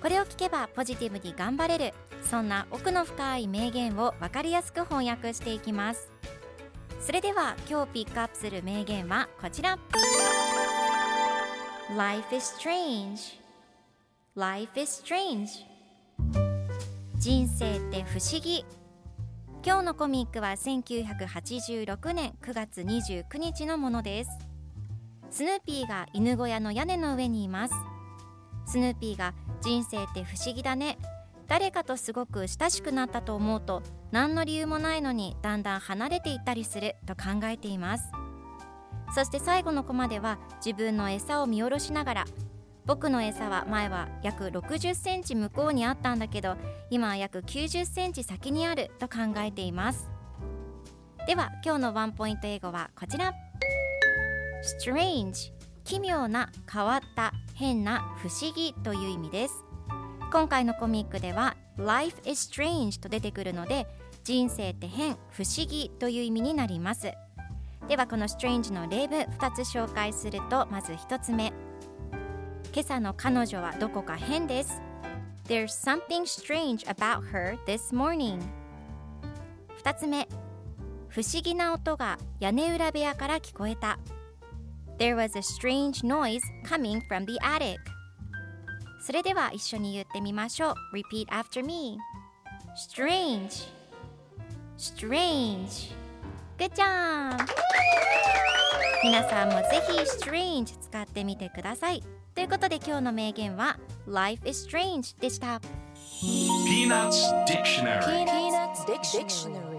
これを聞けばポジティブに頑張れる。そんな奥の深い名言を分かりやすく翻訳していきます。それでは今日ピックアップする名言はこちら。Life is strange. Life is strange. 人生って不思議。今日のコミックは1986年9月29日のものです。スヌーピーが犬小屋の屋根の上にいます。スヌーピーが人生って不思議だね。誰かとすごく親しくなったと思うと何の理由もないのにだんだん離れていったりすると考えています。そして最後のコマでは自分の餌を見下ろしながら僕の餌は前は約60センチ向こうにあったんだけど今は約90センチ先にあると考えています。では今日のワンポイント英語はこちら。Strange 奇妙な変わった。変な不思議という意味です。今回のコミックでは life is strange と出てくるので人生って変不思議という意味になります。ではこの strange の例文2つ紹介するとまず1つ目。今朝の彼女はどこか変です。There's something strange about her this morning. 2つ目。不思議な音が屋根裏部屋から聞こえた。There was a strange noise coming from the attic それでは一緒に言ってみましょう Repeat after me Strange Strange Good job! 皆さんもぜひ Strange 使ってみてくださいということで今日の名言は Life is strange でした Peanuts Dictionary Peanuts Dictionary.